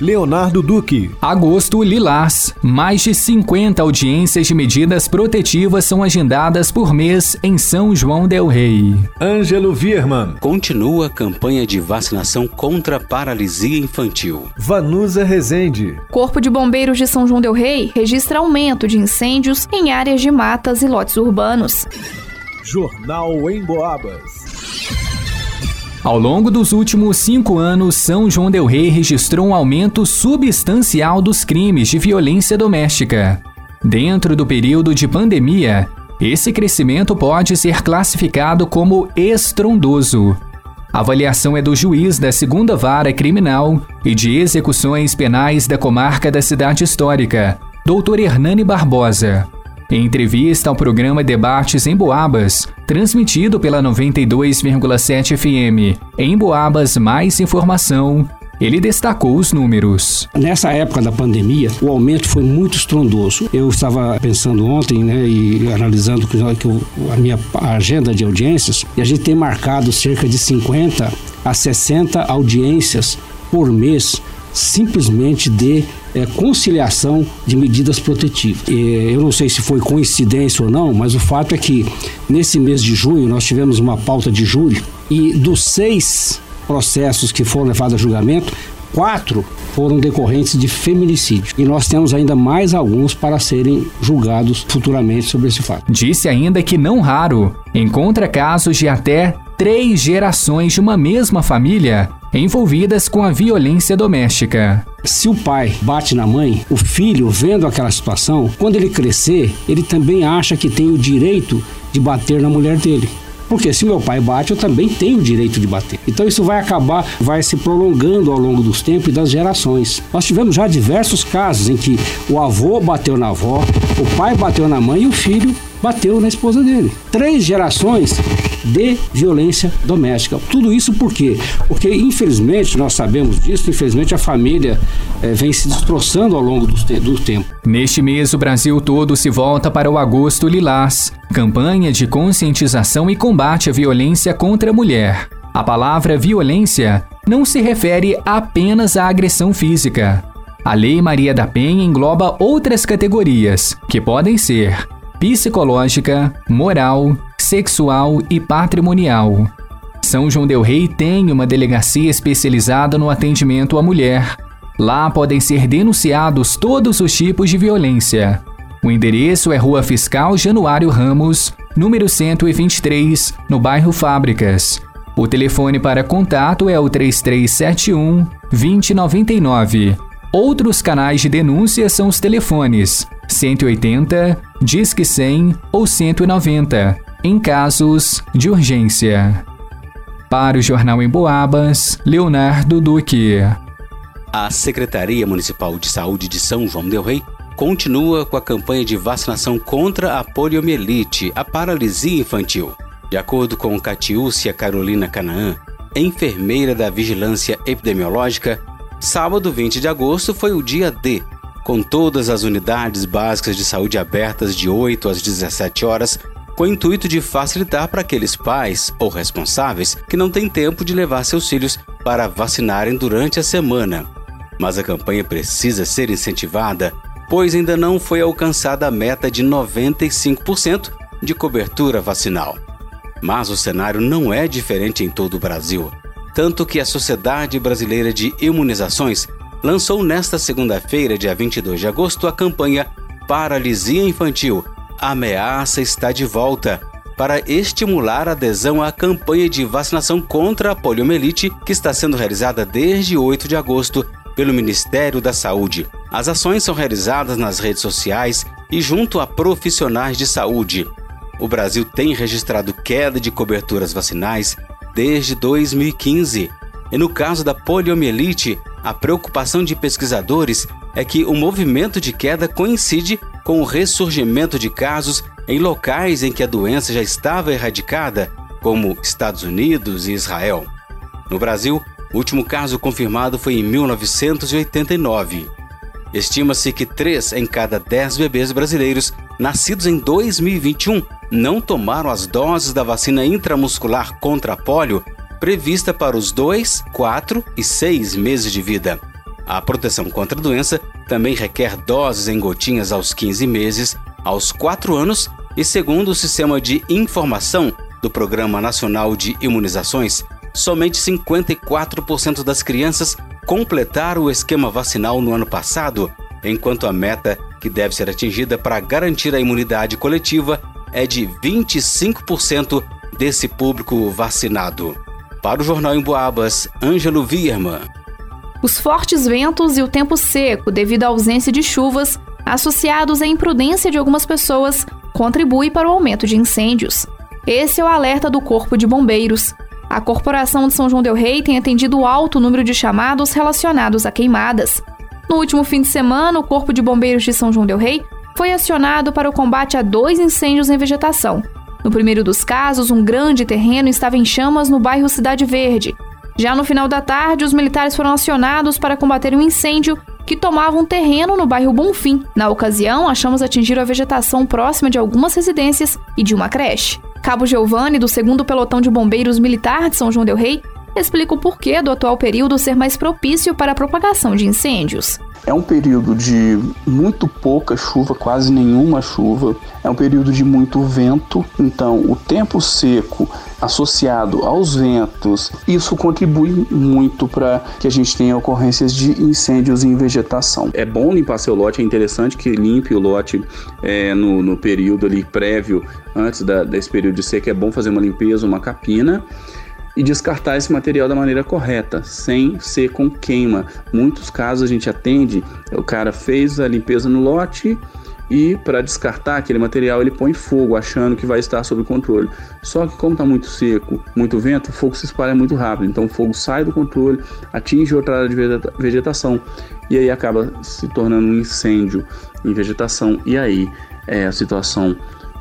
Leonardo Duque. Agosto Lilás. Mais de 50 audiências de medidas protetivas são agendadas por mês em São João Del Rei. Ângelo Virman. Continua a campanha de vacinação contra a paralisia infantil. Vanusa Rezende. Corpo de Bombeiros de São João Del Rei registra aumento de incêndios em áreas de matas e lotes urbanos. Jornal em Boabas. Ao longo dos últimos cinco anos, São João Del Rei registrou um aumento substancial dos crimes de violência doméstica. Dentro do período de pandemia, esse crescimento pode ser classificado como estrondoso. A avaliação é do juiz da segunda vara criminal e de execuções penais da comarca da cidade histórica, Dr. Hernani Barbosa. Em entrevista ao programa Debates em Boabas, transmitido pela 92,7 FM, em Boabas Mais Informação, ele destacou os números. Nessa época da pandemia, o aumento foi muito estrondoso. Eu estava pensando ontem, né, e analisando a minha agenda de audiências, e a gente tem marcado cerca de 50 a 60 audiências por mês simplesmente de é, conciliação de medidas protetivas. E, eu não sei se foi coincidência ou não, mas o fato é que nesse mês de junho nós tivemos uma pauta de júri e dos seis processos que foram levados a julgamento, quatro foram decorrentes de feminicídio. E nós temos ainda mais alguns para serem julgados futuramente sobre esse fato. Disse ainda que não raro encontra casos de até três gerações de uma mesma família envolvidas com a violência doméstica. Se o pai bate na mãe, o filho, vendo aquela situação, quando ele crescer, ele também acha que tem o direito de bater na mulher dele. Porque se meu pai bate, eu também tenho o direito de bater. Então isso vai acabar, vai se prolongando ao longo dos tempos e das gerações. Nós tivemos já diversos casos em que o avô bateu na avó, o pai bateu na mãe e o filho bateu na esposa dele. Três gerações de violência doméstica. Tudo isso por quê? Porque, infelizmente, nós sabemos disso, infelizmente a família é, vem se destroçando ao longo do, te do tempo. Neste mês, o Brasil todo se volta para o Agosto Lilás, campanha de conscientização e combate à violência contra a mulher. A palavra violência não se refere apenas à agressão física. A Lei Maria da Penha engloba outras categorias, que podem ser psicológica, moral, sexual e patrimonial. São João Del Rei tem uma delegacia especializada no atendimento à mulher. Lá podem ser denunciados todos os tipos de violência. O endereço é Rua Fiscal Januário Ramos, número 123, no bairro Fábricas. O telefone para contato é o 3371 2099. Outros canais de denúncia são os telefones 180, Disque 100 ou 190, em casos de urgência. Para o Jornal em Boabas, Leonardo Duque. A Secretaria Municipal de Saúde de São João Del Rei continua com a campanha de vacinação contra a poliomielite, a paralisia infantil. De acordo com Catiúcia Carolina Canaã, enfermeira da Vigilância Epidemiológica, sábado 20 de agosto foi o dia D, com todas as unidades básicas de saúde abertas de 8 às 17 horas com o intuito de facilitar para aqueles pais ou responsáveis que não têm tempo de levar seus filhos para vacinarem durante a semana. Mas a campanha precisa ser incentivada, pois ainda não foi alcançada a meta de 95% de cobertura vacinal. Mas o cenário não é diferente em todo o Brasil, tanto que a Sociedade Brasileira de Imunizações lançou nesta segunda-feira, dia 22 de agosto, a campanha Paralisia Infantil a ameaça está de volta para estimular a adesão à campanha de vacinação contra a poliomielite que está sendo realizada desde 8 de agosto pelo Ministério da Saúde. As ações são realizadas nas redes sociais e junto a profissionais de saúde. O Brasil tem registrado queda de coberturas vacinais desde 2015. E no caso da poliomielite, a preocupação de pesquisadores é que o movimento de queda coincide com o ressurgimento de casos em locais em que a doença já estava erradicada como Estados Unidos e Israel. No Brasil, o último caso confirmado foi em 1989. Estima-se que 3 em cada 10 bebês brasileiros nascidos em 2021 não tomaram as doses da vacina intramuscular contra a polio prevista para os 2, 4 e 6 meses de vida. A proteção contra a doença também requer doses em gotinhas aos 15 meses, aos 4 anos e, segundo o Sistema de Informação do Programa Nacional de Imunizações, somente 54% das crianças completaram o esquema vacinal no ano passado, enquanto a meta que deve ser atingida para garantir a imunidade coletiva é de 25% desse público vacinado. Para o Jornal em Boabas, Ângelo Vierman. Os fortes ventos e o tempo seco, devido à ausência de chuvas, associados à imprudência de algumas pessoas, contribuem para o aumento de incêndios. Esse é o alerta do Corpo de Bombeiros. A Corporação de São João Del Rei tem atendido alto número de chamados relacionados a queimadas. No último fim de semana, o Corpo de Bombeiros de São João Del Rei foi acionado para o combate a dois incêndios em vegetação. No primeiro dos casos, um grande terreno estava em chamas no bairro Cidade Verde, já no final da tarde, os militares foram acionados para combater um incêndio que tomava um terreno no bairro Bonfim. Na ocasião, as chamas atingiram a vegetação próxima de algumas residências e de uma creche. Cabo Giovanni, do 2 Pelotão de Bombeiros Militar de São João del Rei, explica o porquê do atual período ser mais propício para a propagação de incêndios. É um período de muito pouca chuva, quase nenhuma chuva. É um período de muito vento. Então, o tempo seco associado aos ventos, isso contribui muito para que a gente tenha ocorrências de incêndios em vegetação. É bom limpar seu lote, é interessante que limpe o lote é, no, no período ali prévio, antes da, desse período de seca. É bom fazer uma limpeza, uma capina e descartar esse material da maneira correta, sem ser com queima. Muitos casos a gente atende, o cara fez a limpeza no lote e para descartar aquele material ele põe fogo, achando que vai estar sob controle. Só que como está muito seco, muito vento, o fogo se espalha muito rápido, então o fogo sai do controle, atinge outra área de vegetação e aí acaba se tornando um incêndio em vegetação e aí é, a situação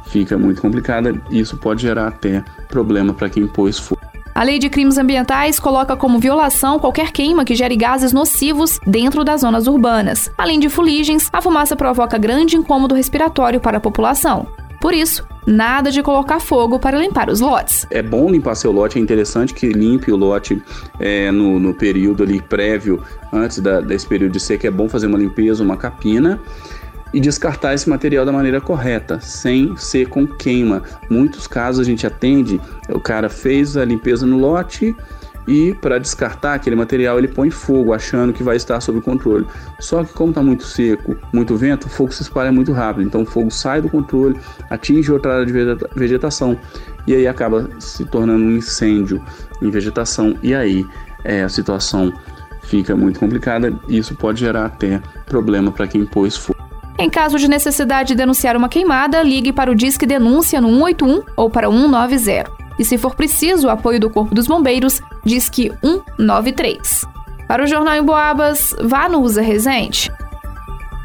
fica muito complicada e isso pode gerar até problema para quem pôs fogo. A Lei de Crimes Ambientais coloca como violação qualquer queima que gere gases nocivos dentro das zonas urbanas. Além de fuligens, a fumaça provoca grande incômodo respiratório para a população. Por isso, nada de colocar fogo para limpar os lotes. É bom limpar seu lote, é interessante que limpe o lote é, no, no, período ali prévio, antes da, desse período de seca, é bom fazer uma limpeza, uma capina e descartar esse material da maneira correta, sem ser com queima. Muitos casos a gente atende, o cara fez a limpeza no lote e para descartar aquele material ele põe fogo, achando que vai estar sob controle. Só que como está muito seco, muito vento, o fogo se espalha muito rápido, então o fogo sai do controle, atinge outra área de vegetação e aí acaba se tornando um incêndio em vegetação e aí é, a situação fica muito complicada e isso pode gerar até problema para quem pôs fogo. Em caso de necessidade de denunciar uma queimada, ligue para o Disque Denúncia no 181 ou para 190. E se for preciso o apoio do Corpo dos Bombeiros, Disque 193. Para o Jornal em Boabas, vá no Usa Resente.